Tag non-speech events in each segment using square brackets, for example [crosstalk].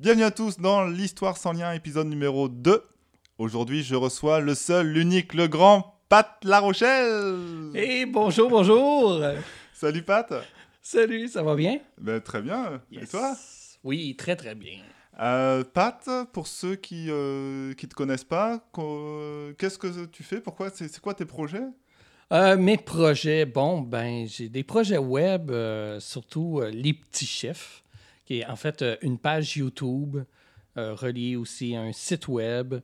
Bienvenue à tous dans l'Histoire sans lien, épisode numéro 2. Aujourd'hui, je reçois le seul, l'unique, le grand Pat La Rochelle. Et bonjour, bonjour. Salut Pat. Salut, ça va bien? Ben, très bien. Et Yes. toi? Oui, très très bien. Euh, Pat, pour ceux qui ne te connaissent pas, qu'est-ce que tu fais? Pourquoi C'est quoi tes projets? Euh, mes projets, bon, ben, j'ai des projets web, euh, surtout euh, Les Petits Chefs, qui est en fait euh, une page YouTube euh, reliée aussi à un site web,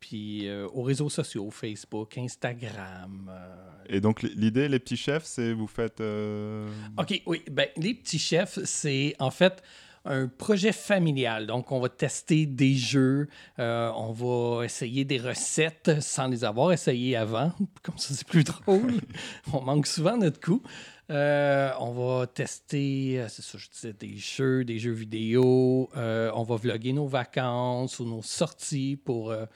puis euh, aux réseaux sociaux, Facebook, Instagram. euh. Et donc, l'idée, les petits chefs, c'est vous faites. euh, OK, oui, ben, Les Petits Chefs, c'est en fait un projet familial. Donc, on va tester des jeux, on va essayer des recettes sans les avoir essayées avant. [laughs] Comme ça, c'est plus drôle. [laughs] on manque souvent notre coup. Euh, on va tester, euh, c'est ça, je disais, des jeux, des jeux vidéo. Euh, on va vlogger nos vacances ou nos sorties pour euh,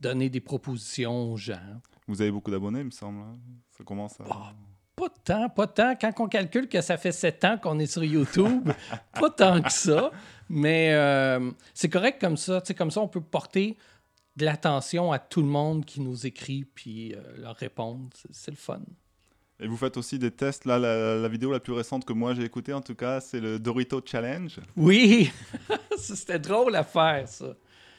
donner des propositions aux gens. Vous avez beaucoup d'abonnés, il me semble. hein? Ça commence à. Ah, Pas tant, pas tant. Quand on calcule que ça fait sept ans qu'on est sur YouTube, [laughs] pas tant que ça. Mais c'est correct comme ça. Tu sais, comme ça, on peut porter de l'attention à tout le monde qui nous écrit puis leur répondre. C'est le fun. Et vous faites aussi des tests. Là, la, la vidéo la plus récente que moi j'ai écoutée, en tout cas, c'est le Dorito Challenge. Oui! [laughs] C'était drôle à faire, ça.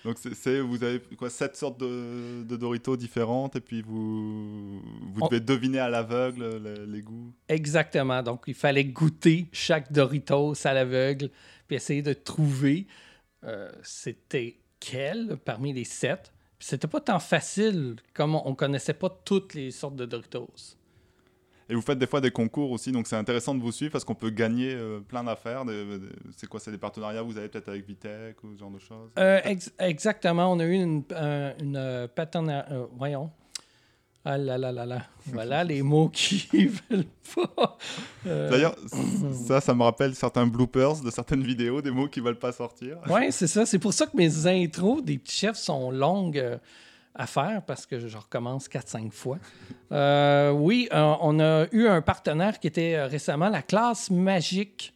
Donc, c'est- vous avez quoi sept sortes de, de Doritos différentes et puis vous vous On- devez deviner à l'aveugle les, les goûts. Exactement. Donc, il fallait goûter chaque Doritos à l'aveugle puis essayer de trouver euh, c'était quel parmi les sept. Puis c'était pas tant facile comme on, on connaissait pas toutes les sortes de Doritos. Et vous faites des fois des concours aussi, donc c'est intéressant de vous suivre parce qu'on peut gagner euh, plein d'affaires. des- C'est quoi C'est des partenariats que vous avez peut-être avec Vitech ou ce genre de choses? Euh, ex- exactement. On a eu une, un- une euh, partenaire- euh, voyons. Ah là là là là. [laughs] Voilà les mots qui [laughs] veulent pas. Euh, D'ailleurs, [clears throat] ça, ça me rappelle certains bloopers de certaines vidéos, des mots qui veulent pas sortir. Oui, c'est ça. C'est pour ça que mes intros des petits chefs sont longues euh, à faire parce que je recommence 4-5 fois. Euh, oui, euh, on a eu un partenaire qui était euh, récemment la classe magique.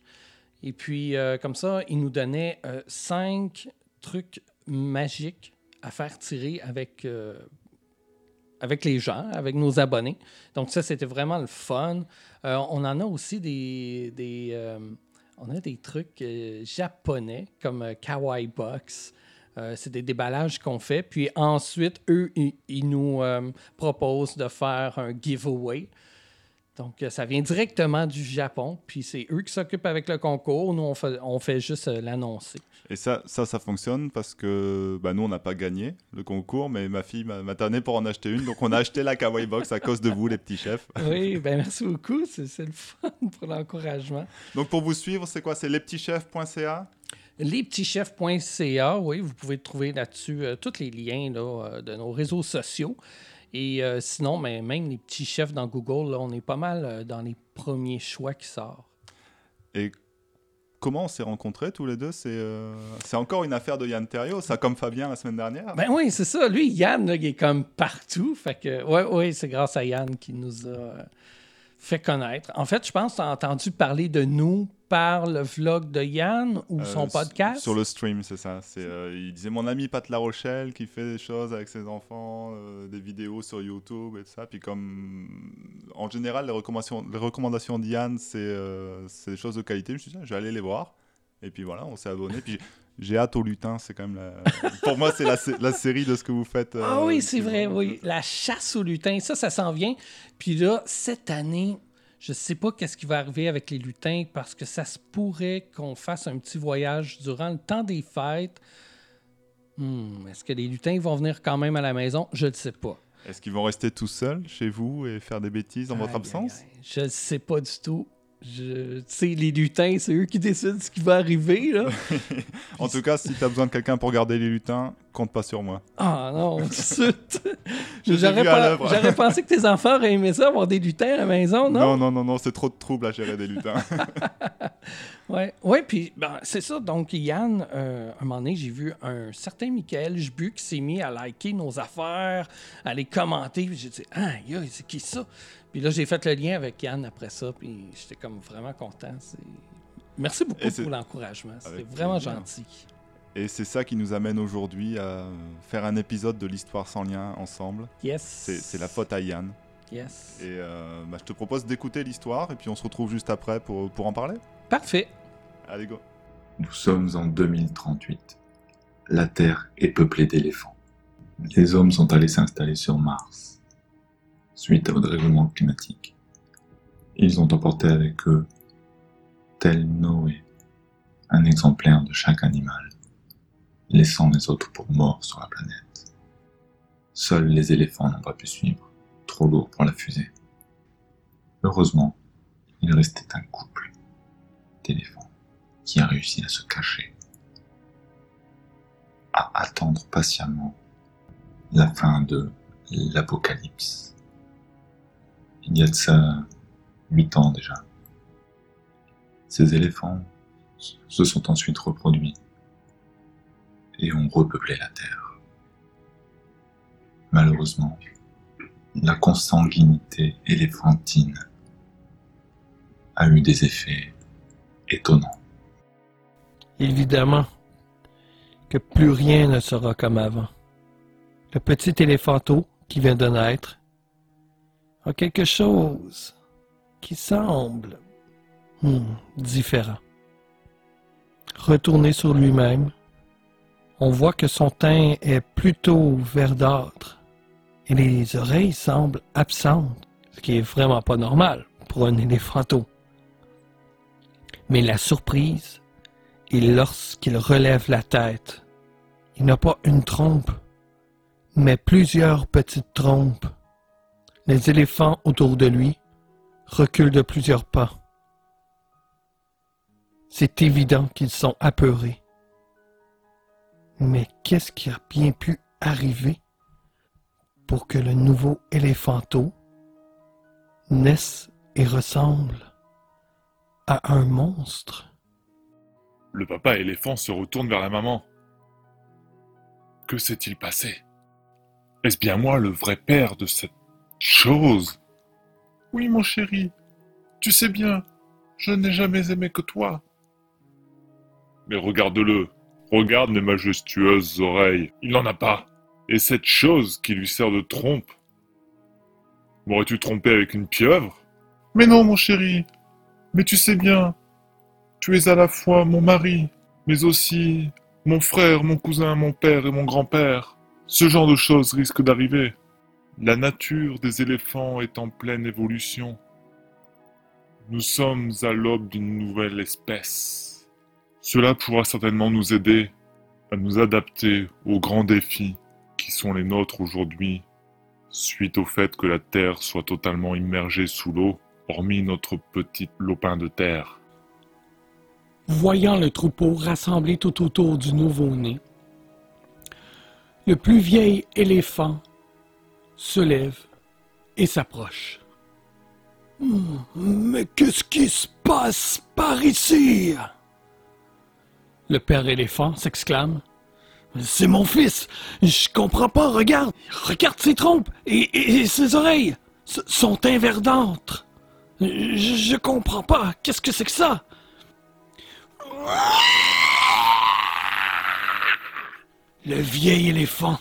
Et puis, comme ça, il nous donnait 5 trucs magiques à faire tirer avec, avec les gens, avec nos abonnés. Donc, ça, c'était vraiment le fun. On en a aussi des. des on a des trucs japonais comme Kawaii Box. Euh, c'est des déballages qu'on fait. Puis ensuite, eux, ils, ils nous euh, proposent de faire un giveaway. Donc, euh, ça vient directement du Japon. Puis c'est eux qui s'occupent avec le concours. Nous, on fait, on fait juste l'annoncer. Et ça, ça, ça fonctionne parce que bah, nous, on n'a pas gagné le concours, mais ma fille m'a tanné pour en acheter une. Donc, on a acheté la Kawaii Box à cause de vous, les petits chefs. Oui, ben merci beaucoup. C'est c'est le fun pour l'encouragement. Donc, pour vous suivre, c'est quoi? C'est lespetitschefs.ca Lespetitschefs.ca, oui, vous pouvez trouver là-dessus euh, tous les liens là, euh, de nos réseaux sociaux. Et euh, sinon, mais même les petits chefs dans Google, là, on est pas mal dans les premiers choix qui sortent. Et comment on s'est rencontrés tous les deux? C'est euh, encore une affaire de Yann Terrio, ça comme Fabien la semaine dernière? Ben oui, c'est ça. Lui, Yann, là, il est comme partout. Fait que, ouais, ouais, c'est grâce à Yann qui nous a fait connaître. En fait, je pense que tu as entendu parler de nous par le vlog de Yann ou Euh, son podcast? Sur le stream, c'est ça. C'est, euh, il disait mon ami Pat La Rochelle qui fait des choses avec ses enfants, euh, des vidéos sur YouTube et tout ça. Puis comme en général, les recommandations, les recommandations d'Yann, c'est, c'est des choses de qualité. Je me suis dit, tiens, je vais aller les voir. Et puis voilà, on s'est abonné. puis j'ai hâte au lutin. C'est quand même la... [laughs] pour moi, c'est la, la série de ce que vous faites. euh, Ah oui, c'est qui- vrai, oui. La chasse au lutin, ça, ça s'en vient. Puis là, cette année, je sais pas qu'est-ce qui va arriver avec les lutins parce que ça se pourrait qu'on fasse un petit voyage durant le temps des fêtes. Hmm, Est-ce que les lutins vont venir quand même à la maison? Je ne sais pas. Est-ce qu'ils vont rester tout seuls chez vous et faire des bêtises en votre absence? aïe, aïe. Je ne sais pas du tout. Je... Tu sais, les lutins, c'est eux qui décident ce qui va arriver, là. [laughs] En tout cas, si tu as besoin de quelqu'un pour garder les lutins, compte pas sur moi. Ah non, [laughs] pas- j'aurais pensé que tes enfants auraient aimé ça, avoir des lutins à la maison, non? Non, non, non, non, c'est trop de trouble à gérer des lutins. [laughs] Ouais, ouais, puis ben, c'est ça. Donc, Yann, euh, un moment donné, j'ai vu un certain Michael Jbu qui s'est mis à liker nos affaires, à les commenter. Puis j'ai dit, ah, c'est qui ça? Puis là, j'ai fait le lien avec Yann après ça, puis j'étais comme vraiment content. C'est- Merci beaucoup pour l'encouragement. C'était vraiment plaisir. gentil. Et c'est ça qui nous amène aujourd'hui à faire un épisode de l'histoire sans lien ensemble. Yes. C'est c'est la faute à Yann. Yes. Et euh, bah, je te propose d'écouter l'histoire et puis on se retrouve juste après pour, pour en parler. Parfait. Allez, go. Nous sommes en 2038. La Terre est peuplée d'éléphants. Les hommes sont allés s'installer sur Mars suite au dérèglement climatique. Ils ont emporté avec eux, tel Noé, un exemplaire de chaque animal, laissant les autres pour morts sur la planète. Seuls les éléphants n'ont pas pu suivre, trop lourd pour la fusée. Heureusement, il restait un couple d'éléphants qui a réussi à se cacher, à attendre patiemment la fin de l'apocalypse. Il y a de ça huit ans déjà. Ces éléphants se sont ensuite reproduits et ont repeuplé la Terre. Malheureusement, la consanguinité éléphantine a eu des effets étonnants. Évidemment que plus rien ne sera comme avant. Le petit éléphanteau qui vient de naître a quelque chose qui semble hmm, différent. Retourné sur lui-même, on voit que son teint est plutôt verdâtre et les oreilles semblent absentes, ce qui est vraiment pas normal pour un éléphanteau. Mais la surprise et lorsqu'il relève la tête, il n'a pas une trompe, mais plusieurs petites trompes. Les éléphants autour de lui reculent de plusieurs pas. C'est évident qu'ils sont apeurés. Mais qu'est-ce qui a bien pu arriver pour que le nouveau éléphanteau naisse et ressemble à un monstre? Le papa éléphant se retourne vers la maman. Que s'est-il passé? Est-ce bien moi le vrai père de cette chose? Oui, mon chéri. Tu sais bien, je n'ai jamais aimé que toi. Mais regarde-le. Regarde mes majestueuses oreilles. Il n'en a pas. Et cette chose qui lui sert de trompe. M'aurais-tu trompé avec une pieuvre? Mais non, mon chéri. Mais tu sais bien, tu es à la fois mon mari, mais aussi mon frère, mon cousin, mon père et mon grand-père. Ce genre de choses risque d'arriver. La nature des éléphants est en pleine évolution. Nous sommes à l'aube d'une nouvelle espèce. Cela pourra certainement nous aider à nous adapter aux grands défis qui sont les nôtres aujourd'hui, suite au fait que la Terre soit totalement immergée sous l'eau, hormis notre petit lopin de terre. Voyant le troupeau rassemblé tout autour du nouveau-né, le plus vieil éléphant se lève et s'approche. Hmm, Mais qu'est-ce qui se passe par ici? Le père éléphant s'exclame. C'est mon fils. Je comprends pas. Regarde. Regarde ses trompes et, ses oreilles. S- sont verdâtre. Je, je comprends pas. Qu'est-ce que c'est que ça? Le vieil éléphant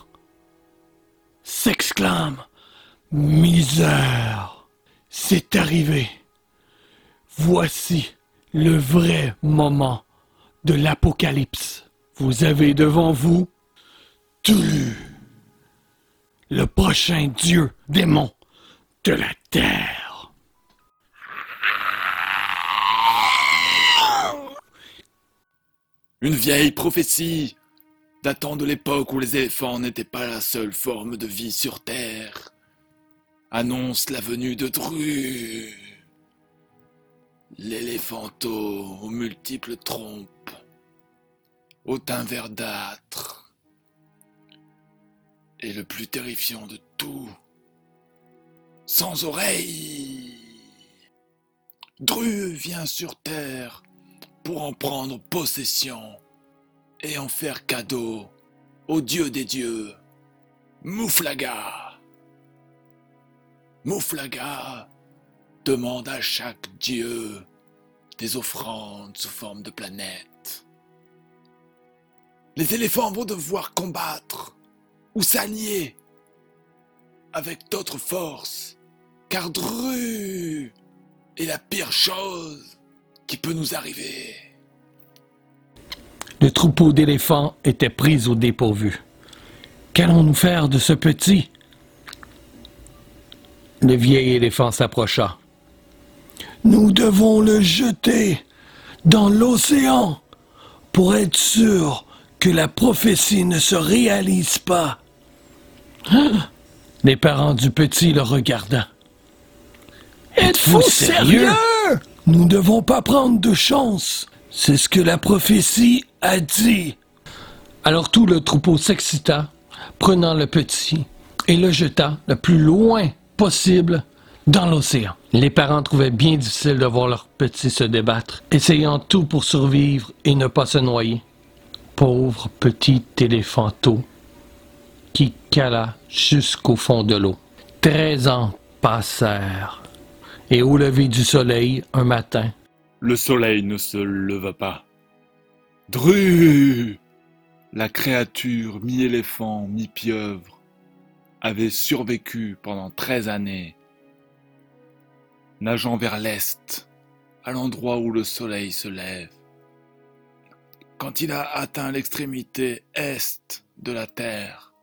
s'exclame. Misère. C'est arrivé. Voici le vrai moment de l'apocalypse. Vous avez devant vous Tulu, le prochain dieu démon de la terre. Une vieille prophétie datant de l'époque où les éléphants n'étaient pas la seule forme de vie sur Terre annonce la venue de Dru. L'éléphanteau aux multiples trompes, au teint verdâtre, et le plus terrifiant de tout, sans oreilles. Dru vient sur Terre pour en prendre possession et en faire cadeau au dieu des dieux, Mouflaga. Mouflaga demande à chaque dieu des offrandes sous forme de planètes. Les éléphants vont devoir combattre ou s'allier avec d'autres forces, car Dru est la pire chose qui peut nous arriver. Le troupeau d'éléphants était pris au dépourvu. Qu'allons-nous faire de ce petit? Le vieil éléphant s'approcha. Nous devons le jeter dans l'océan pour être sûr que la prophétie ne se réalise pas. Hein? Les parents du petit le regardaient. Êtes-vous sérieux? Nous ne devons pas prendre de chance. C'est ce que la prophétie a dit. Alors tout le troupeau s'excita, prenant le petit et le jeta le plus loin possible dans l'océan. Les parents trouvaient bien difficile de voir leur petit se débattre, essayant tout pour survivre et ne pas se noyer. Pauvre petit éléphanteau qui cala jusqu'au fond de l'eau. Treize ans passèrent, et au lever du soleil, un matin, Le soleil ne se leva pas. Dru La créature mi-éléphant, mi-pieuvre avait survécu pendant treize années, nageant vers l'est, à l'endroit où le soleil se lève. Quand il a atteint l'extrémité est de la terre,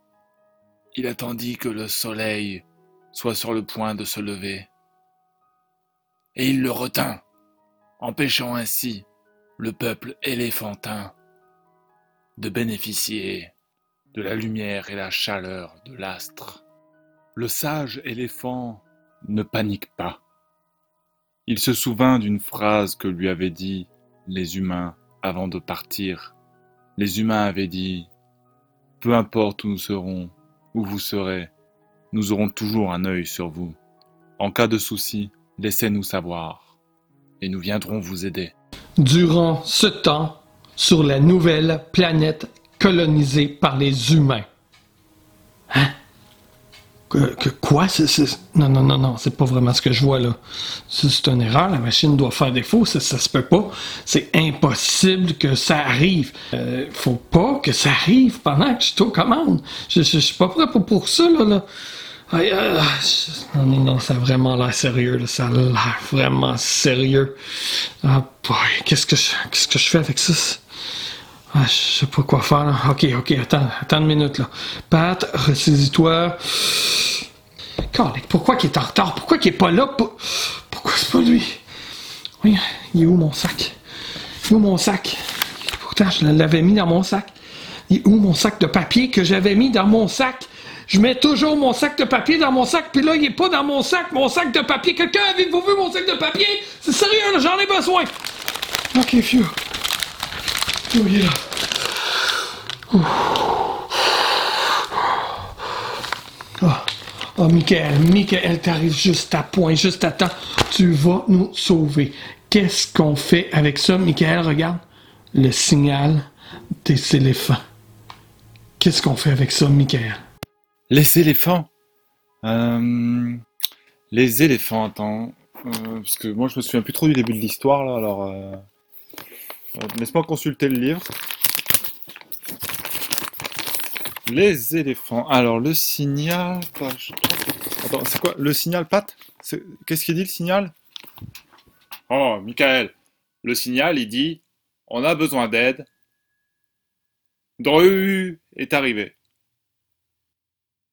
il attendit que le soleil soit sur le point de se lever. Et il le retint, empêchant ainsi le peuple éléphantin de bénéficier de la lumière et la chaleur de l'astre. Le sage éléphant ne panique pas. Il se souvint d'une phrase que lui avaient dit les humains avant de partir. Les humains avaient dit Peu importe où nous serons, où vous serez, nous aurons toujours un œil sur vous. En cas de souci, laissez-nous savoir, et nous viendrons vous aider. Durant ce temps, sur la nouvelle planète colonisée par les humains. Hein? Que, quoi? C'est- Non, non, non, non, c'est pas vraiment ce que je vois là. C'est une erreur, la machine doit faire défaut, ça, ça se peut pas. C'est impossible que ça arrive. Euh, faut pas que ça arrive pendant que je suis aux commandes. Je suis pas prêt pour, pour ça, là. là. Aïe, aïe, je- Non, non, non, ça a vraiment l'air sérieux, là. Ça a l'air vraiment sérieux. Ah, boy, qu'est-ce que je, qu'est-ce que je fais avec ça? Ah, je sais pas quoi faire, là. Ok, ok, attends, attends une minute, là. Pat, ressaisis-toi. Pourquoi qu'il est en retard? Pourquoi qu'il est pas là? Pour- Pourquoi c'est pas lui? Oui, il est où mon sac? Il est où mon sac? Pourtant, je l'avais mis dans mon sac. Il est où mon sac de papier que j'avais mis dans mon sac? Je mets toujours mon sac de papier dans mon sac, puis là, il est pas dans mon sac, mon sac de papier. Quelqu'un, avez-vous vu mon sac de papier? C'est sérieux, j'en ai besoin. Ok, fiu. Oh, il est là. Oh, oh Michael, Michael, t'arrives juste à point, juste à temps. Tu vas nous sauver. Qu'est-ce qu'on fait avec ça, Michael? Regarde. Le signal des éléphants. Qu'est-ce qu'on fait avec ça, Michael? Les éléphants Euh, Les éléphants, attends. Euh, parce que moi, je me souviens plus trop du début de l'histoire, là, alors... euh, Laisse-moi consulter le livre. Les éléphants. Alors, le signal... page 3. Attends, c'est quoi? Le signal, Pat Qu'est-ce qu'il dit, le signal? Oh, Michael. Le signal, il dit... On a besoin d'aide. Dru est arrivé. Dru, Dru,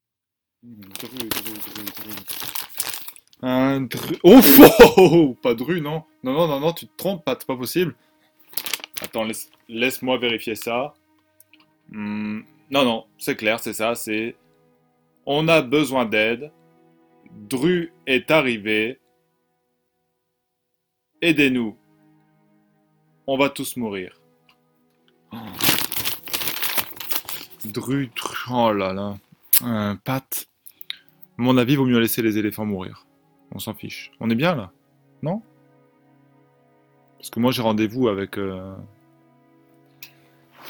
Dru, Dru. Un dru... Oh, oh, pas Dru, non. Non, non, non, non, tu te trompes, Pat, c'est pas possible. Attends, laisse, laisse-moi vérifier ça. Hmm, non, non, c'est clair, c'est ça, c'est... On a besoin d'aide. Dru est arrivé. Aidez-nous. On va tous mourir. Oh. Dru, oh là là. Euh, Pat, mon avis, vaut mieux laisser les éléphants mourir. On s'en fiche. On est bien là Non? Parce que moi j'ai rendez-vous avec euh,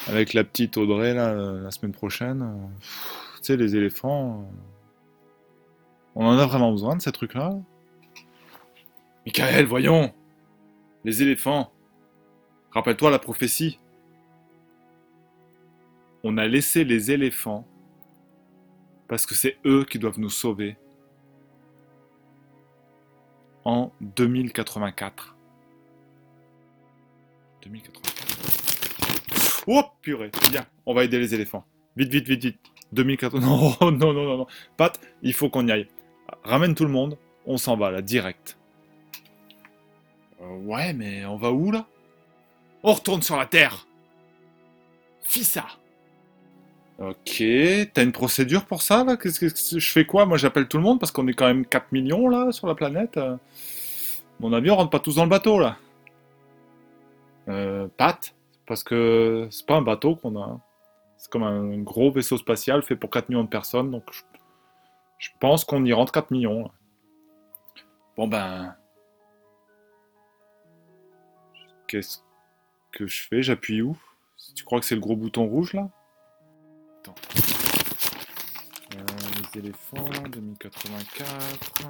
avec la petite Audrey là la semaine prochaine. Tu sais les éléphants, euh, on en a vraiment besoin de ces trucs là Michael, voyons. Les éléphants. Rappelle-toi la prophétie. On a laissé les éléphants parce que c'est eux qui doivent nous sauver en 2084. 2084. Oh purée, bien, on va aider les éléphants. Vite, vite, vite, vite. 2080. Non, [laughs] non, non, non, non. Pat, il faut qu'on y aille. Ramène tout le monde, on s'en va là, direct. Euh, ouais, mais on va où là? On retourne sur la Terre Fis ça Ok, t'as une procédure pour ça là? Qu'est-ce que je fais quoi? Moi j'appelle tout le monde parce qu'on est quand même 4 millions là sur la planète. Mon avis, on rentre pas tous dans le bateau là. Euh, Pat, parce que c'est pas un bateau qu'on a. C'est comme un gros vaisseau spatial fait pour 4 millions de personnes, donc je, je pense qu'on y rentre 4 millions. là. Bon ben. Qu'est-ce que je fais? J'appuie où? Tu crois que c'est le gros bouton rouge là? Euh, les éléphants, 2084.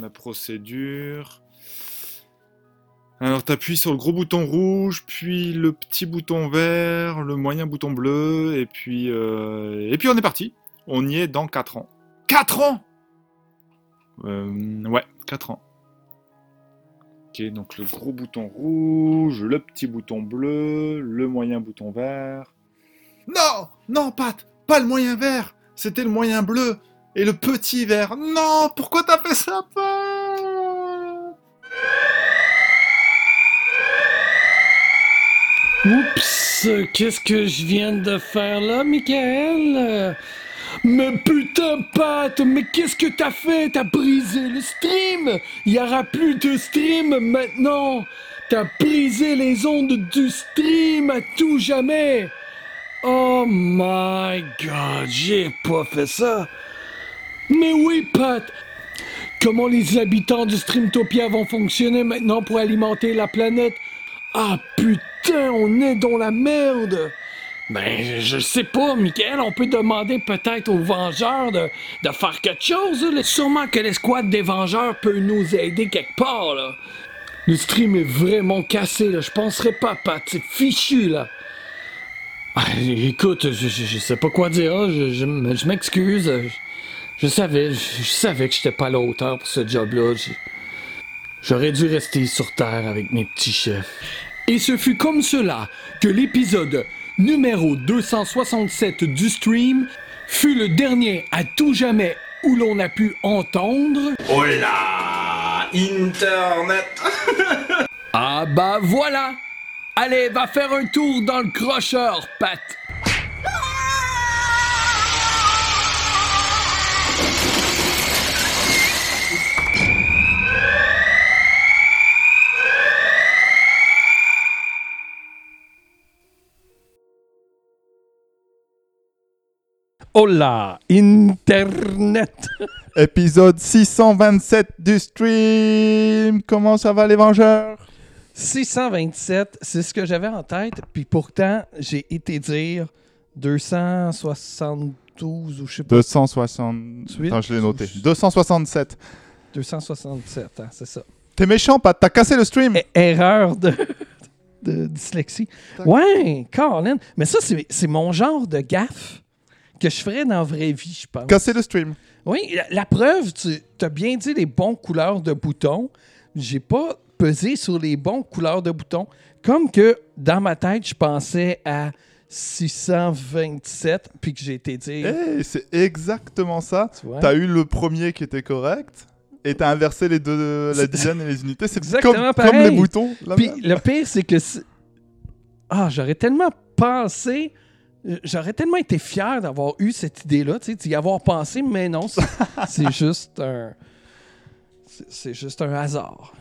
La procédure. Alors t'appuies sur le gros bouton rouge, puis le petit bouton vert, le moyen bouton bleu, et puis euh, et puis on est parti. On y est dans 4 ans. 4 ans? Euh, Ouais, 4 ans. Ok, donc le gros bouton rouge, le petit bouton bleu, le moyen bouton vert. Non Non, Pat Pas le moyen vert C'était le moyen bleu et le petit vert. Non Pourquoi t'as fait ça, Pat? Oups, qu'est-ce que je viens de faire là, Michael? Mais putain, Pat, mais qu'est-ce que t'as fait? T'as brisé le stream! Il y aura plus de stream maintenant! T'as brisé les ondes du stream à tout jamais! Oh my god, j'ai pas fait ça! Mais oui, Pat! Comment les habitants du Streamtopia vont fonctionner maintenant pour alimenter la planète? Ah putain, on est dans la merde! Ben, je sais pas, Michael, on peut demander peut-être aux Vengeurs de, faire quelque chose. Sûrement que l'escouade des Vengeurs peut nous aider quelque part, là. Le stream est vraiment cassé, là. Je penserais pas, Pat. C'est fichu, là. Ah, écoute, je, je, je sais pas quoi dire. Je, m'excuse. Je, savais, je, je savais que j'étais pas à la hauteur pour ce job-là. J'aurais dû rester sur Terre avec mes petits chefs. Et ce fut comme cela que l'épisode numéro 267 du stream fut le dernier à tout jamais où l'on a pu entendre. Oh là Internet [laughs] Ah bah voilà Allez, va faire un tour dans le crocheur, Pat là, Internet! Épisode 627 du stream. Comment ça va les Vengeurs? 627, c'est ce que j'avais en tête, puis pourtant, j'ai été dire 272 ou je sais pas, 260. Attends, je l'ai noté. 267. 267, hein, c'est ça. T'es méchant, Pat. T'as cassé le stream. E- erreur de, de dyslexie. Ouais, Colin. Mais ça, c'est c'est mon genre de gaffe que je ferais dans la vraie vie, je pense. Casser le stream. Oui, la, la preuve, tu as bien dit les bons couleurs de boutons. J'ai pas pesé sur les bons couleurs de boutons. Comme que dans ma tête, je pensais à 627, puis que j'ai été dire. Hey, c'est exactement ça. Tu? T'as eu le premier qui était correct. Et t'as inversé les deux, [laughs] la dizaine et les unités. C'est Exactement comme, pareil. comme les boutons. Puis le pire, c'est que. Ah, j'aurais tellement pensé. J'aurais tellement été fier d'avoir eu cette idée-là, d'y avoir pensé, mais non, c'est- [laughs] juste un. C'est juste un hasard.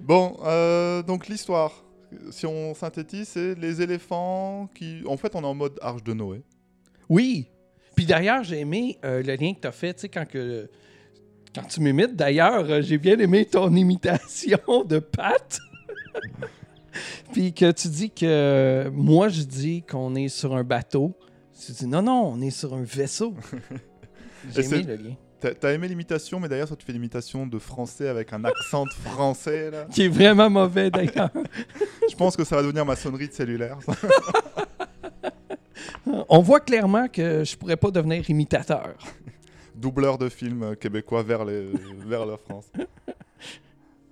Bon, euh, donc l'histoire. Si on synthétise, c'est les éléphants qui. En fait, on est en mode Arche de Noé. Oui. Puis d'ailleurs, j'ai aimé euh, le lien que tu as fait, tu sais, quand, que, quand tu m'imites. D'ailleurs, euh, j'ai bien aimé ton [laughs] imitation de Pat. [laughs] Puis que tu dis que moi, je dis qu'on est sur un bateau. Tu dis non, non, on est sur un vaisseau. [laughs] J'ai aimé le lien. T'as aimé l'imitation, mais d'ailleurs, toi, tu fais l'imitation de français avec un accent de français, là. Qui est vraiment mauvais d'ailleurs. Je pense que ça va devenir ma sonnerie de cellulaire. [laughs] On voit clairement que je pourrais pas devenir imitateur. Doubleur de films québécois vers, les, vers la France.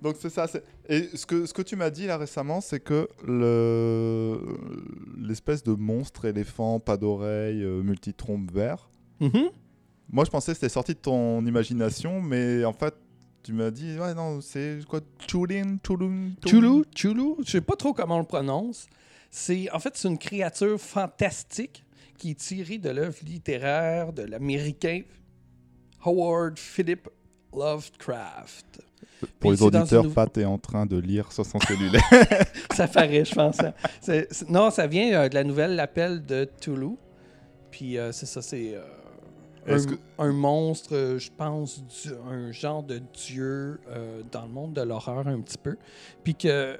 Donc c'est ça. Et ce que, ce que tu m'as dit là récemment, c'est que le l'espèce de monstre éléphant, pas d'oreille, euh, multitrompe vert, Mhm. Moi je pensais que c'était sorti de ton imagination, mais en fait tu m'as dit, ouais non, c'est quoi Chulin, Chulun, Chulu, Chulu, je sais pas trop comment on le prononce. C'est en fait c'est une créature fantastique qui est tirée de l'œuvre littéraire de l'américain Howard Philip Lovecraft. Pour Puis les auditeurs, une- Fat est en train de lire sur son cellulaire. [laughs] ça paraît, je pense. hein. Non, ça vient euh, de la nouvelle L'appel de Toulouse. Puis euh, c'est ça, c'est euh, un, Est-ce que- un monstre, euh, je pense, du- un genre de dieu euh, dans le monde de l'horreur un petit peu. Puis que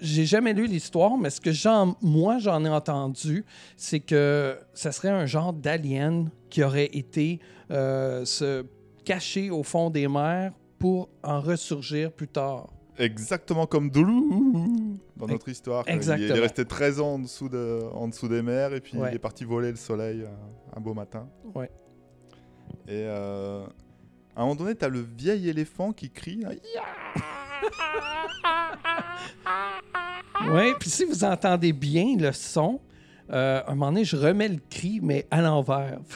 j'ai jamais lu l'histoire, mais ce que j'en, moi j'en ai entendu, c'est que ça serait un genre d'alien qui aurait été euh, se cacher au fond des mers pour en ressurgir plus tard. Exactement comme Doulou dans notre histoire. Est- Il Exactement. est resté 13 ans en dessous, de, en dessous des mers et puis Ouais. il est parti voler le soleil un beau matin. Ouais. Et euh, à un moment donné, t'as le vieil éléphant qui crie. [laughs] Oui, puis si vous entendez bien le son, euh, à un moment donné, je remets le cri, mais à l'envers. [laughs]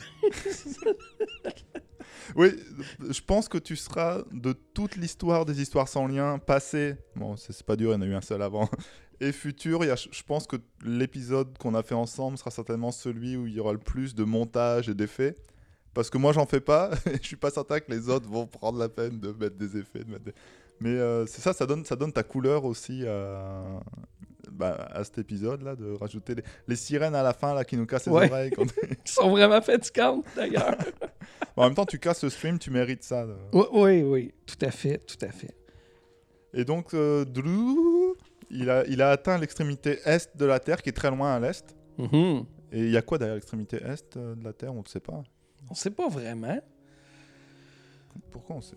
Oui, je pense que tu seras de toute l'histoire des histoires sans lien, passé, bon, c'est c'est pas dur, il y en a eu un seul avant, [laughs] et futur, il y a- je pense que l'épisode qu'on a fait ensemble sera certainement celui où il y aura le plus de montage et d'effets. Parce que moi, j'en fais pas, et [laughs] je suis pas certain que les autres vont prendre la peine de mettre des effets. De mettre des- Mais euh, c'est ça, ça donne, ça donne ta couleur aussi à, bah, à cet épisode-là, de rajouter les, les sirènes à la fin là, qui nous cassent les Ouais. oreilles. quand- [laughs] Qui sont vraiment fatigantes, d'ailleurs. [laughs] en même temps, tu casses le stream, tu mérites ça. là. oui, oui, oui, tout à fait, tout à fait. Et donc, euh, Drew, il a, il a atteint l'extrémité est de la Terre, qui est très loin à l'est. Mhm. Et il y a quoi derrière l'extrémité est euh, de la Terre? On ne sait pas. On sait pas vraiment. Pourquoi on sait?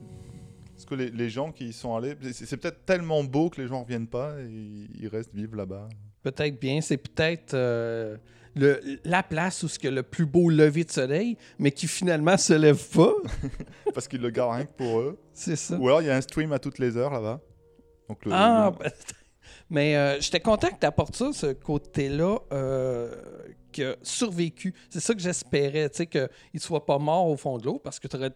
Parce que les, les gens qui y sont allés, c'est c'est peut-être tellement beau que les gens ne reviennent pas et ils restent vivre là-bas. Peut-être bien, c'est peut-être euh, le, la place où il y a le plus beau lever de soleil, mais qui finalement se lève pas. [laughs] Parce qu'ils le gardent rien que pour eux. C'est ça. Ou alors il y a un stream à toutes les heures là-bas. Donc le, Ah, le- ben, [laughs] mais euh, j'étais content que tu apportes ça, ce côté-là, euh, qui a survécu. C'est ça que j'espérais, tu sais, qu'il ne soit pas mort au fond de l'eau, parce que tu aurais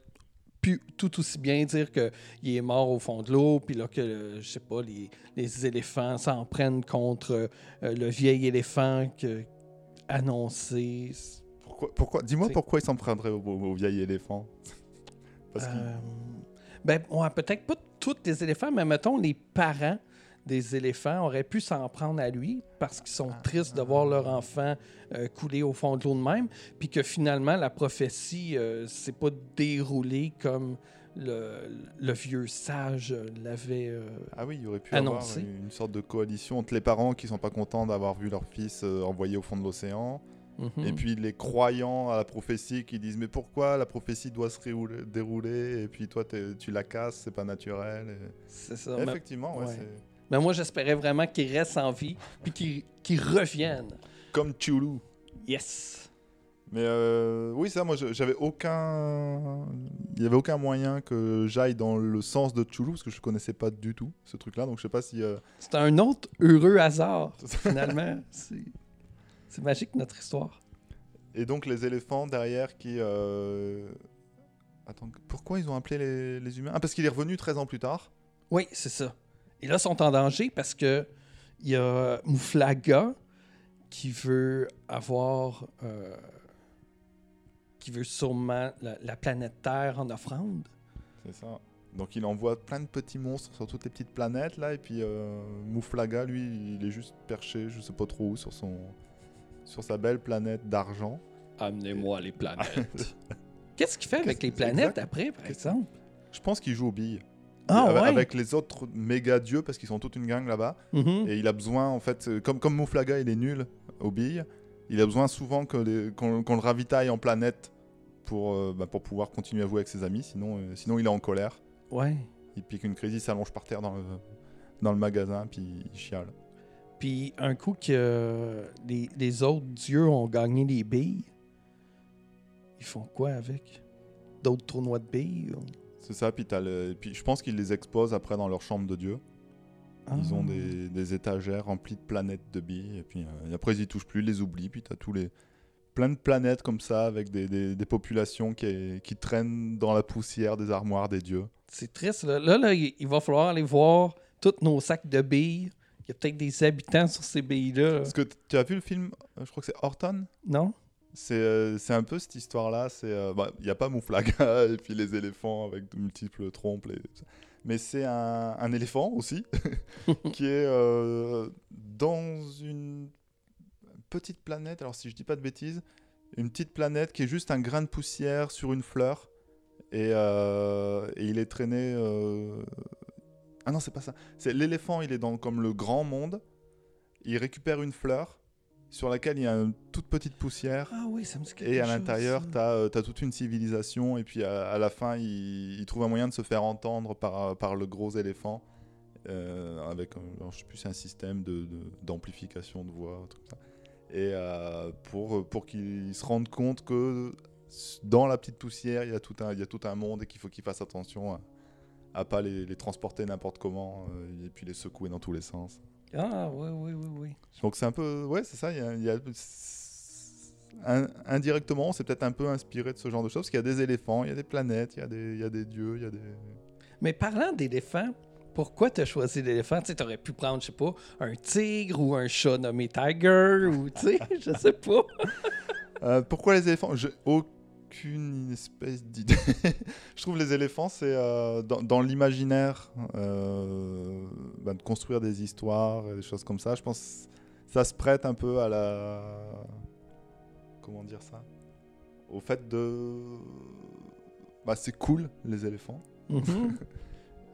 pu tout aussi bien dire qu'il est mort au fond de l'eau, puis là, que, euh, je sais pas, les, les éléphants s'en prennent contre euh, le vieil éléphant que, annoncé. pourquoi, pourquoi Dis-moi pourquoi ils s'en prendraient au, au- au vieil éléphant? Parce Euh, ben, ouais, peut-être pas tous les éléphants, mais mettons les parents des éléphants auraient pu s'en prendre à lui parce qu'ils sont tristes de voir leur enfant euh, couler au fond de l'eau de même, puis que finalement la prophétie euh, s'est pas déroulée comme le, le vieux sage l'avait. euh, Ah oui, il y aurait pu annoncé. avoir une sorte de coalition entre les parents qui sont pas contents d'avoir vu leur fils euh, envoyé au fond de l'océan, mhm. et puis les croyants à la prophétie qui disent mais pourquoi la prophétie doit se dérouler, et puis toi tu la casses, c'est pas naturel. et- C'est ça. Mais, Effectivement, ouais, ouais. c'est mais moi, j'espérais vraiment qu'il reste en vie, puis qu'il qu'il revienne. comme Chulu. Yes. Mais euh, oui, ça, moi, j'avais aucun, il y avait aucun moyen que j'aille dans le sens de Chulu parce que je connaissais pas du tout ce truc-là, donc je sais pas si. euh, C'est un autre heureux hasard, finalement. [laughs] C'est c'est magique, notre histoire. Et donc les éléphants derrière qui. euh, Attends, pourquoi ils ont appelé les, les humains? Ah, parce qu'il est revenu 13 ans plus tard. Oui, c'est ça. Et là, ils sont en danger parce que il y a Mouflaga qui veut avoir... euh, qui veut sûrement la, la planète Terre en offrande. C'est ça. Donc il envoie plein de petits monstres sur toutes les petites planètes là, et puis euh, Mouflaga, lui, il est juste perché, je sais pas trop où, sur son, sur sa belle planète d'argent. Amenez-moi les planètes. [laughs] Qu'est-ce qu'il fait avec les planètes exact. après, par exemple? Je pense qu'il joue aux billes. Ah avec, ouais? avec les autres méga dieux parce qu'ils sont toute une gang là-bas. Mhm. Et il a besoin, en fait, euh, comme, comme Mouflaga, il est nul aux billes, il a besoin souvent qu'on le ravitaille en planète pour, euh, bah, pour pouvoir continuer à jouer avec ses amis. Sinon, euh, sinon il est en colère. Ouais. Il pique une crise, il s'allonge par terre dans le, dans le magasin, puis il chiale. Puis un coup que les, les autres dieux ont gagné les billes, ils font quoi avec? D'autres tournois de billes? ou- C'est ça, puis, le... puis je pense qu'ils les exposent après dans leur chambre de dieu. Ils ont Ah. des, des étagères remplies de planètes de billes, et puis euh, et après ils y touchent plus, ils les oublient, puis t'as tous les... plein de planètes comme ça, avec des, des- des populations qui, qui traînent dans la poussière des armoires des dieux. C'est triste. Là, là, là, il va falloir aller voir tous nos sacs de billes. Il y a peut-être des habitants sur ces billes-là. Est-ce que tu as vu le film, euh, je crois que c'est Horton? Non? C'est euh, c'est un peu cette histoire-là. Euh, bah, il n'y a pas Mouflaga [laughs] et puis les éléphants avec de multiples trompes. Mais c'est un, un éléphant aussi [laughs] qui est euh, dans une petite planète. Alors si je dis pas de bêtises, une petite planète qui est juste un grain de poussière sur une fleur et, euh, et il est traîné. euh, Ah non, c'est pas ça. C'est l'éléphant. Il est dans comme le grand monde. Il récupère une fleur sur laquelle il y a une toute petite poussière. Ah oui, ça me Et à l'intérieur, tu as, toute une civilisation. Et puis à, à la fin, il, il trouve un moyen de se faire entendre par, par le gros éléphant. euh, avec, un- je sais plus, un système d'amplification de, voix. ça. Et euh, pour, pour qu'il se rende compte que dans la petite poussière, il y a tout un, il y a tout un monde et qu'il faut qu'il fasse attention à, à pas les, les transporter n'importe comment euh, et puis les secouer dans tous les sens. Ah oui, oui, oui, oui. Donc c'est un peu, ouais, c'est ça. Il y a, y indirectement, on s'est peut-être un peu inspiré de ce genre de choses. Parce qu'il y a des éléphants, il y a des planètes, il y a des, il y a des dieux, il y a des. Mais parlant d'éléphants, pourquoi tu as choisi l'éléphant? Tu aurais pu prendre, je sais pas, un tigre ou un chat nommé Tiger ou, tu sais, je sais pas. Euh, pourquoi les éléphants? Aucune espèce d'idée. [laughs] je trouve les éléphants, c'est euh, dans, dans l'imaginaire euh, bah, de construire des histoires et des choses comme ça. Je pense que ça se prête un peu à la. Comment dire ça Au fait de. Bah, c'est cool, les éléphants. Mhm. [laughs]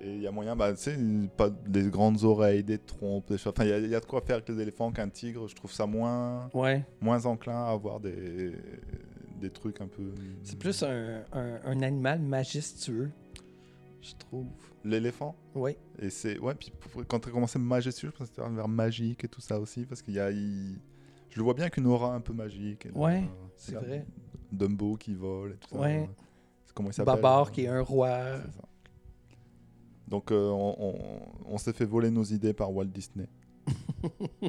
Et il y a moyen, bah, tu sais, pas des grandes oreilles, des trompes, des choses. Enfin, il y, a- il y a de quoi faire avec les éléphants qu'un tigre. Je trouve ça moins, Ouais. moins enclin à avoir des, des trucs un peu. C'est plus un, un- un animal majestueux, je trouve. L'éléphant? Oui. Et c'est. Ouais, puis quand tu as commencé majestueux, je pense que c'était vers magique et tout ça aussi. Parce qu'il y a. il- Je le vois bien avec une aura un peu magique. et, Ouais, euh, c'est vrai. Dumbo qui vole et tout ça. Ouais. C'est comment il s'appelle? Babar qui est un roi. C'est ça. Donc euh, on, on- on s'est fait voler nos idées par Walt Disney. [laughs]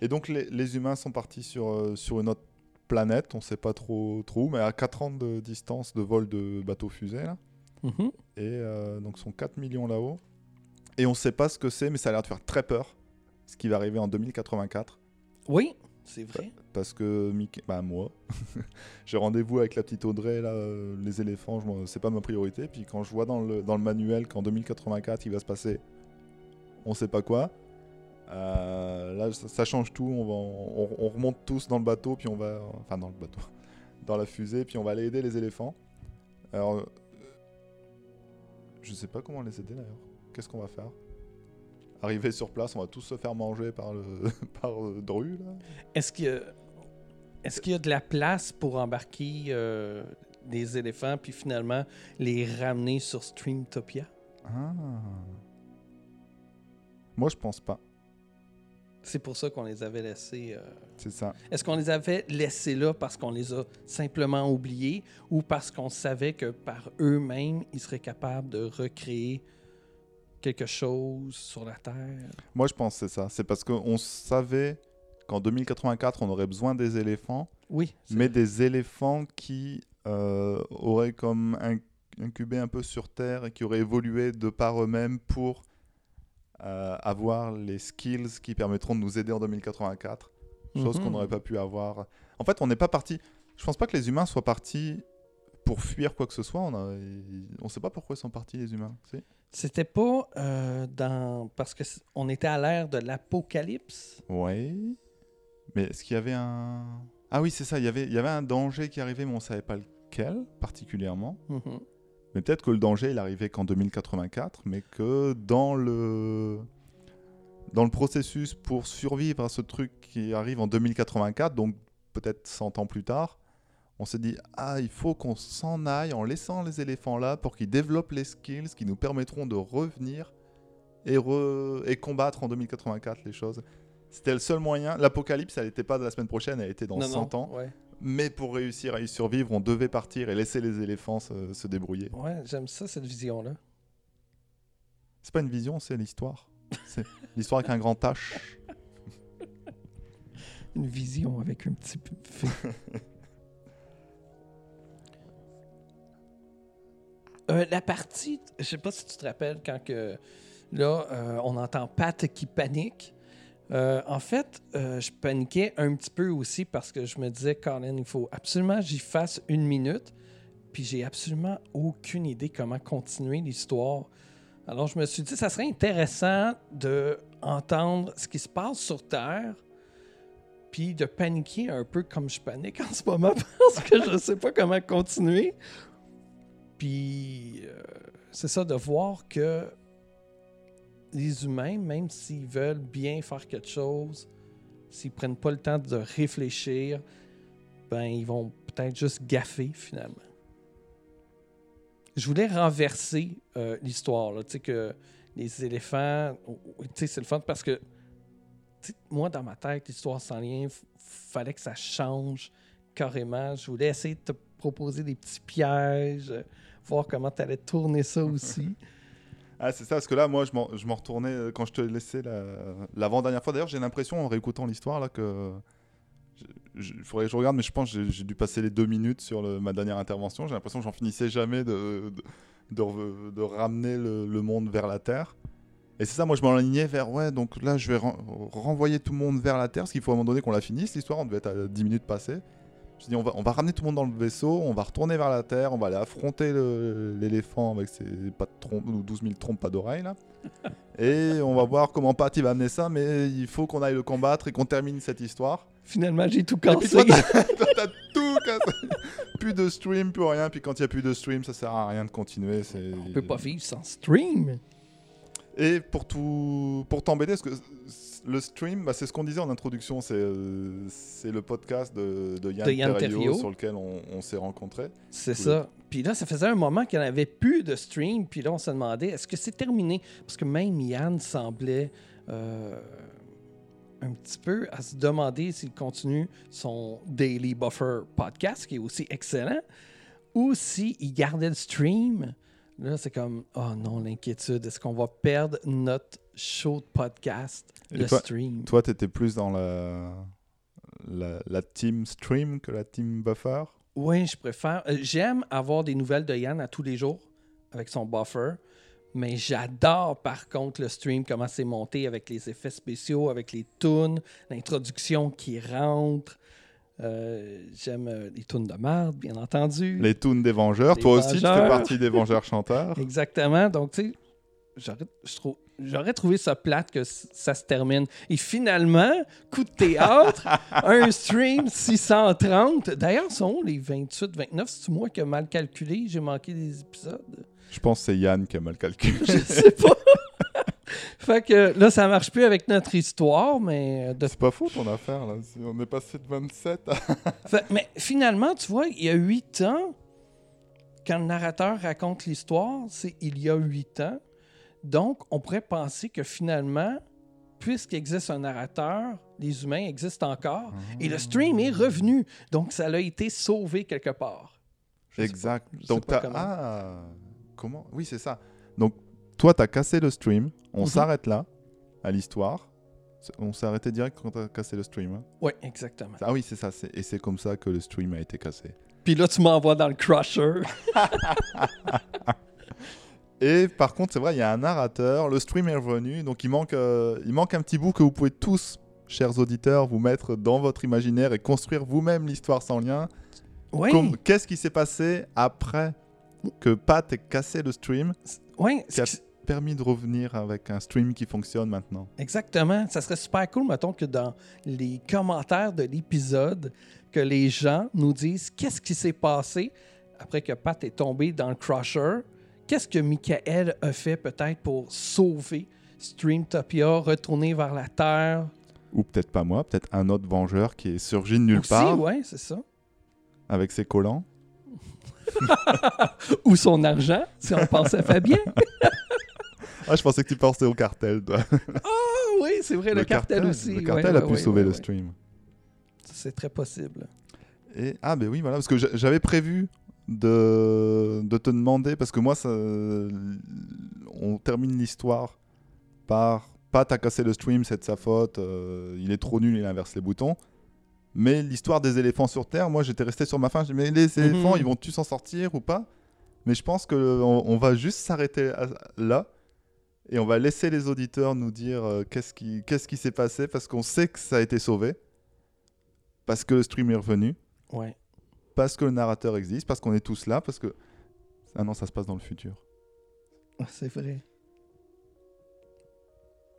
Et donc les, les humains sont partis sur, euh, sur une autre planète, on sait pas trop, trop où, mais à 4 ans de distance de vol de bateau fusée là. Mhm. Et euh, donc sont 4 millions là-haut. Et on sait pas ce que c'est, mais ça a l'air de faire très peur. Ce qui va arriver en 2084. Oui, c'est vrai. Parce que Mickey, bah moi, [laughs] j'ai rendez-vous avec la petite Audrey, là, euh, les éléphants, je c'est pas ma priorité. Puis quand je vois dans le, dans le manuel qu'en 2084 il va se passer on sait pas quoi, euh, là ça, ça change tout. On, va, on, on remonte tous dans le bateau, puis on va. Enfin, dans le bateau, [laughs] dans la fusée, puis on va aller aider les éléphants. Alors, euh, je sais pas comment les aider d'ailleurs. Qu'est-ce qu'on va faire? Arriver sur place, on va tous se faire manger par le [laughs] par euh, Dru là. Est-ce qu'il y a... Est-ce qu'il y a de la place pour embarquer euh, des éléphants puis finalement les ramener sur Streamtopia? Ah. Moi, je pense pas. C'est pour ça qu'on les avait laissés. euh, C'est ça. Est-ce qu'on les avait laissés là parce qu'on les a simplement oubliés ou parce qu'on savait que par eux-mêmes, ils seraient capables de recréer quelque chose sur la Terre? Moi, je pense que c'est ça. C'est parce qu'on savait qu'en 2084, on aurait besoin des éléphants, Oui. mais vrai. des éléphants qui euh, auraient comme in- incubé un peu sur Terre et qui auraient évolué de par eux-mêmes pour avoir les skills qui permettront de nous aider en 2084. Chose Mhm. qu'on n'aurait pas pu avoir. En fait, on n'est pas parti. Je pense pas que les humains soient partis pour fuir quoi que ce soit. On ne sait pas pourquoi ils sont partis, les humains. C'était pas euh, dans. Parce qu'on était à l'ère de l'apocalypse? Oui. Mais est-ce qu'il y avait un. Ah oui, c'est ça. Il y avait, il y avait un danger qui arrivait, mais on ne savait pas lequel particulièrement. Mhm. Mais peut-être que le danger, il arrivait qu'en 2084, mais que dans le. Dans le processus pour survivre à ce truc qui arrive en 2084, donc peut-être 100 ans plus tard, on s'est dit ah il faut qu'on s'en aille en laissant les éléphants là pour qu'ils développent les skills qui nous permettront de revenir et, re- et combattre en 2084 les choses. C'était le seul moyen. L'apocalypse, elle n'était pas de la semaine prochaine, elle était dans Non, 100 non, ans. Ouais, Mais pour réussir à y survivre, on devait partir et laisser les éléphants se, se débrouiller. ouais j'aime ça, cette vision-là. C'est pas une vision, c'est l'histoire. C'est l'histoire avec un grand H. [laughs] Une vision avec un petit peu. [laughs] Euh, la partie, je sais pas si tu te rappelles quand que là euh, on entend Pat qui panique. Euh, en fait, euh, je paniquais un petit peu aussi parce que je me disais, Colin, il faut absolument que j'y fasse une minute. Puis j'ai absolument aucune idée comment continuer l'histoire. Alors je me suis dit, ça serait intéressant de entendre ce qui se passe sur Terre, puis de paniquer un peu comme je panique en ce moment [laughs] parce que je ne sais pas comment continuer. Puis euh, c'est ça de voir que les humains, même s'ils veulent bien faire quelque chose, s'ils prennent pas le temps de réfléchir, ben ils vont peut-être juste gaffer finalement. Je voulais renverser euh, l'histoire, tu sais que les éléphants, tu sais c'est le fun parce que moi dans ma tête l'histoire sans lien, fallait que ça change carrément. Je voulais essayer de te proposer des petits pièges, euh, voir comment tu allais tourner ça [laughs] aussi. Ah, c'est ça, parce que là, moi, je m'en retournais euh, quand je te laissais la- l'avant-dernière fois. D'ailleurs, j'ai l'impression, en réécoutant l'histoire, là, que. Il faudrait que je regarde, mais je pense que j'ai- dû passer les deux minutes sur ma dernière intervention. J'ai l'impression que j'en finissais jamais de, de, de ramener le, le monde vers la Terre. Et c'est ça, moi, je m'enlignais vers. Ouais, donc là, je vais ren- renvoyer tout le monde vers la Terre, parce qu'il faut à un moment donné qu'on la finisse, l'histoire. On devait être à 10 minutes passées. Je dis, on va, on va ramener tout le monde dans le vaisseau, on va retourner vers la Terre, on va aller affronter l'éléphant avec ses pas de trompes, ou 12 000 trompes, pas d'oreilles, là. [laughs] Et on va voir comment Pat il va amener ça, mais il faut qu'on aille le combattre et qu'on termine cette histoire. Finalement, j'ai tout cassé. [laughs] toi, t'as tout cassé. Plus de stream, plus rien. Puis quand il n'y a plus de stream, ça sert à rien de continuer. On peut pas vivre sans stream. Et pour tout, pour t'embêter, parce que le stream, bah, c'est ce qu'on disait en introduction, c'est euh, c'est le podcast de, de Yann, De Yann sur lequel on, on s'est rencontrés. C'est ça. Puis là, ça faisait un moment qu'il n'y avait plus de stream. Puis là, on se demandait, est-ce que c'est terminé? Parce que même Yann semblait euh, un petit peu à se demander s'il continue son Daily Buffer podcast, qui est aussi excellent, ou s'il gardait le stream. Là, c'est comme, oh non, l'inquiétude. Est-ce qu'on va perdre notre show de podcast, Et le toi- stream? Toi, tu étais plus dans la, la, la team stream que la team buffer? Oui, je préfère. euh, J'aime avoir des nouvelles de Yann à tous les jours avec son buffer. Mais j'adore par contre le stream, comment c'est monté avec les effets spéciaux, avec les tunes, l'introduction qui rentre. Euh, J'aime euh, les tunes de merde, bien entendu. Les toons des Vengeurs. Toi aussi, tu fais partie des Vengeurs chanteurs. [laughs] Exactement. Donc, tu sais, j'aurais trouvé ça plate que ça se termine. Et finalement, coup de théâtre, [laughs] un stream 630. D'ailleurs, sont les 28, 29? C'est moi qui ai mal calculé? J'ai manqué des épisodes. Je pense que c'est Yann qui a mal calculé. [laughs] Je sais pas. Fait que là, ça marche plus avec notre histoire, mais euh, de C'est pas faux ton affaire là. On est passé de 27 à. [laughs] Fait- mais finalement, tu vois, il y a huit ans, quand le narrateur raconte l'histoire, c'est il y a huit ans. Donc, on pourrait penser que finalement, puisqu'il existe un narrateur, les humains existent encore. Et le stream est revenu. Donc, ça a été sauvé quelque part. Je Exact. pas- Donc comment. ah comment? Oui c'est ça. Donc toi t'as cassé le stream. On Mhm. s'arrête là à l'histoire. On s'est arrêté direct quand t'as cassé le stream. hein. Oui, exactement. Ah oui c'est ça. Et c'est comme ça que le stream a été cassé. Puis là, tu m'envoies dans le crusher. [laughs] Et par contre c'est vrai il y a un narrateur. Le stream est revenu. Donc il manque euh, il manque un petit bout que vous pouvez tous chers auditeurs vous mettre dans votre imaginaire et construire vous-même l'histoire sans lien. Oui, Qu'est-ce qui s'est passé après que Pat ait cassé le stream? Oui. qui a permis de revenir avec un stream qui fonctionne maintenant Exactement. Ça serait super cool, mettons, que dans les commentaires de l'épisode, que les gens nous disent qu'est-ce qui s'est passé après que Pat est tombé dans le crusher. Qu'est-ce que Michael a fait peut-être pour sauver Streamtopia, retourner vers la Terre? Ou peut-être pas moi, peut-être un autre vengeur qui est surgi de nulle Aussi, part. ouais, c'est ça. avec ses collants. [laughs] Ou son argent, si on pense à Fabien. [laughs] Ah, je pensais que tu pensais au cartel, toi. Ah oui, c'est vrai, le, cartel, aussi. Le cartel ouais, a pu ouais, sauver ouais, le stream. C'est très possible. Et, ah, ben oui, voilà, parce que j'a- j'avais prévu de, de te demander, parce que moi, ça, on termine l'histoire par Pat a cassé le stream, c'est de sa faute, euh, il est trop nul, il inverse les boutons. Mais l'histoire des éléphants sur Terre, moi j'étais resté sur ma fin, je dis mais les éléphants, Mhm. ils vont-tu s'en sortir ou pas? Mais je pense qu'on on va juste s'arrêter là et on va laisser les auditeurs nous dire euh, qu'est-ce qui qu'est-ce qui s'est passé parce qu'on sait que ça a été sauvé, parce que le stream est revenu Ouais. parce que le narrateur existe, parce qu'on est tous là, parce que... Ah non, ça se passe dans le futur. Ah, C'est vrai.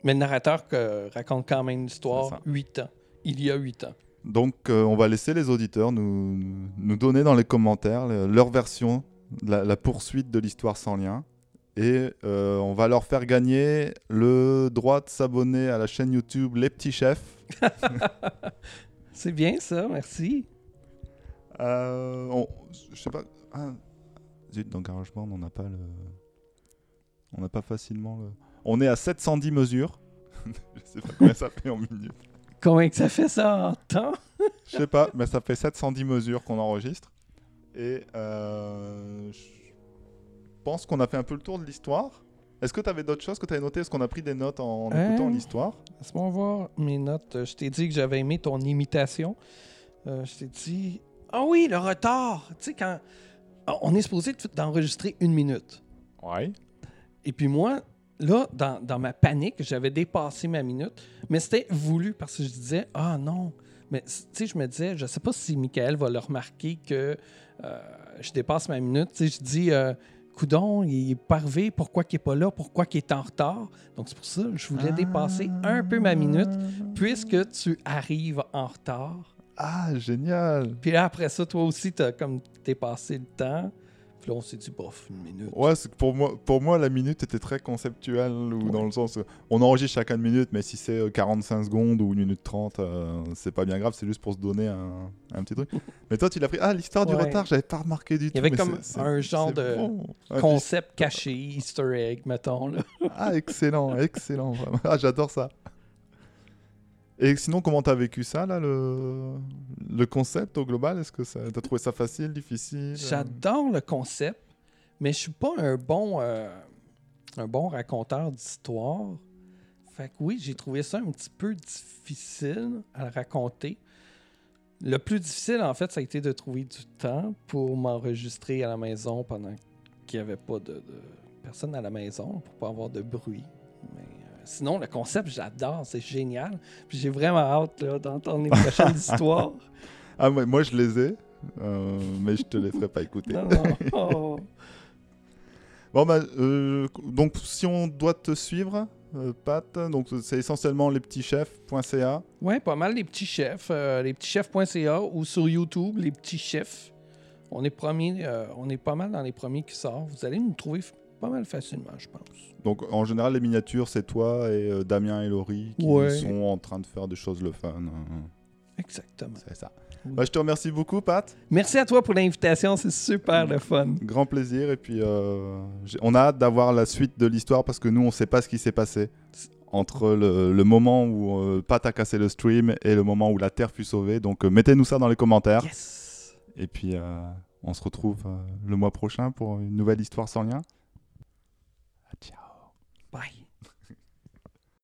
Mais le narrateur raconte quand même C'est l'histoire ça. 8 ans. Il y a 8 ans. Donc euh, on va laisser les auditeurs nous, nous donner dans les commentaires le- leur version, de la, la poursuite de l'histoire sans lien. Et euh, on va leur faire gagner le droit de s'abonner à la chaîne YouTube Les Petits Chefs. [laughs] C'est bien ça, merci. Euh, on- je sais pas... Ah, zut, dans GarageBand, on n'a pas le... On n'a pas facilement le... On est à 710 mesures. [laughs] je sais pas combien ça fait en minutes. Combien que ça fait ça en temps? Je sais pas, mais ça fait 710 mesures qu'on enregistre. Et euh, je pense qu'on a fait un peu le tour de l'histoire. Est-ce que tu avais d'autres choses que tu avais notées? Est-ce qu'on a pris des notes en, en Euh. écoutant l'histoire? Laisse-moi voir mes notes. Euh, Je t'ai dit que j'avais aimé ton imitation. Euh, je t'ai dit. Ah oui, le retard! Tu sais, quand. On est supposé de- d'enregistrer une minute. Ouais. Et puis moi, là, dans, dans ma panique, j'avais dépassé ma minute, mais c'était voulu parce que je disais, ah non. Mais tu sais, je me disais, je sais pas si Michael va le remarquer que euh, je dépasse ma minute. Tu sais, je dis, Coudon, il est pas arrivé, pourquoi qu'il est pas là, pourquoi qu'il est en retard. Donc c'est pour ça que je voulais dépasser un peu ma minute, puisque tu arrives en retard. Ah, génial Puis là, après ça, toi aussi, tu as comme dépassé le temps. Puis là, on s'est dit, bof, une minute. Ouais, c'est que pour moi, pour moi, la minute était très conceptuelle, ou dans le sens, euh, on enregistre chacun une minute, mais si c'est euh, 45 secondes ou une minute 30, euh, c'est pas bien grave, c'est juste pour se donner un, un petit truc. [laughs] mais toi, tu l'as pris. Ah, l'histoire du retard, j'avais pas remarqué du tout. Il y avait comme un genre de bon. Ah, concept caché, Easter egg, mettons. Là. Ah, excellent, excellent. vraiment. Ah, j'adore ça. Et sinon, comment t'as vécu ça, là, le, le concept au global? Est-ce que ça... t'as trouvé ça facile, difficile J'adore le concept, mais je suis pas un bon, euh, un bon raconteur d'histoire. Fait que oui, j'ai trouvé ça un petit peu difficile à raconter. Le plus difficile, en fait, ça a été de trouver du temps pour m'enregistrer à la maison pendant qu'il n'y avait pas de, personne à la maison, pour pas avoir de bruit. Mais euh, sinon, le concept, j'adore, c'est génial. Puis j'ai vraiment hâte là, d'entendre les prochaines [laughs] histoires. Ah, moi, moi, je les ai, euh, mais je te les ferai pas écouter. Non, non. [laughs] Oh. Bon, bah, euh, donc, si on doit te suivre, euh, Pat, donc c'est essentiellement lespetitschefs.ca. Ouais, pas mal les petits chefs, lespetitschefs.ca ou sur YouTube, les petits chefs. On est premiers, euh, on est pas mal dans les premiers qui sortent. Vous allez nous trouver pas mal facilement, je pense. Donc, en général, les miniatures, c'est toi et euh, Damien et Laurie qui Ouais. sont en train de faire des choses le fun. hein. Exactement. C'est ça. Oui. Bah, je te remercie beaucoup, Pat. Merci à toi pour l'invitation, c'est super le fun. Grand plaisir. Et puis, euh, on a hâte d'avoir la suite de l'histoire parce que nous, on sait pas ce qui s'est passé entre le, le moment où euh, Pat a cassé le stream et le moment où la Terre fut sauvée. Donc, euh, mettez-nous ça dans les commentaires. Yes! Et puis, on se retrouve le mois prochain pour une nouvelle histoire sans lien. Bye.